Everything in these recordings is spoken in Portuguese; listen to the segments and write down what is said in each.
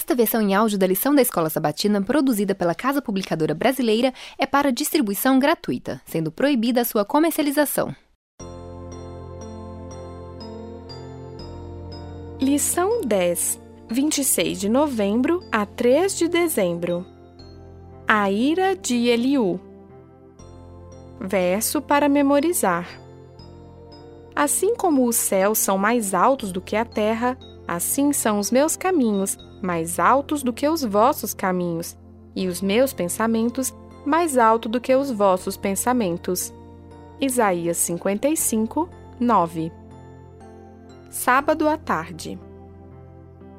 Esta versão em áudio da lição da Escola Sabatina, produzida pela Casa Publicadora Brasileira, é para distribuição gratuita, sendo proibida a sua comercialização. Lição 10, 26 de novembro a 3 de dezembro. A ira de Eliú. Verso para memorizar. Assim como os céus são mais altos do que a terra, assim são os meus caminhos mais altos do que os vossos caminhos, e os meus pensamentos mais altos do que os vossos pensamentos. Isaías 55, 9 Sábado à tarde.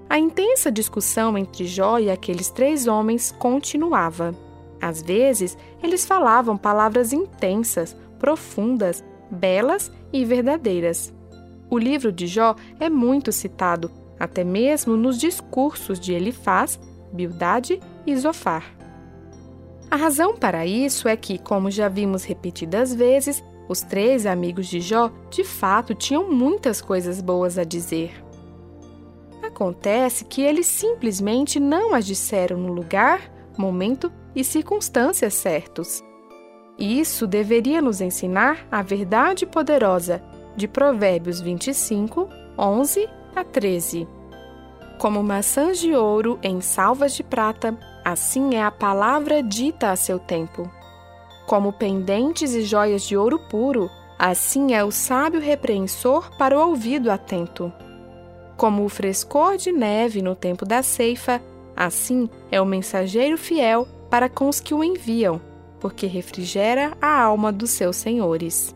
A intensa discussão entre Jó e aqueles três homens continuava. Às vezes, eles falavam palavras intensas, profundas, belas e verdadeiras. O livro de Jó é muito citado até mesmo nos discursos de Elifaz, Bildade e Zofar. A razão para isso é que, como já vimos repetidas vezes, os três amigos de Jó de fato tinham muitas coisas boas a dizer. Acontece que eles simplesmente não as disseram no lugar, momento e circunstâncias certos. Isso deveria nos ensinar a verdade poderosa de Provérbios 25, 11 a 13. Como maçãs de ouro em salvas de prata, assim é a palavra dita a seu tempo. Como pendentes e joias de ouro puro, assim é o sábio repreensor para o ouvido atento. Como o frescor de neve no tempo da ceifa, assim é o mensageiro fiel para com os que o enviam, porque refrigera a alma dos seus senhores.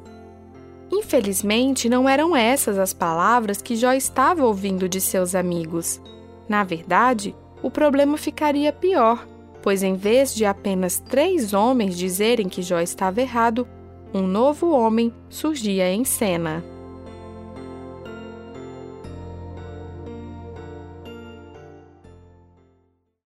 Infelizmente, não eram essas as palavras que Jó estava ouvindo de seus amigos. Na verdade, o problema ficaria pior, pois em vez de apenas três homens dizerem que Jó estava errado, um novo homem surgia em cena.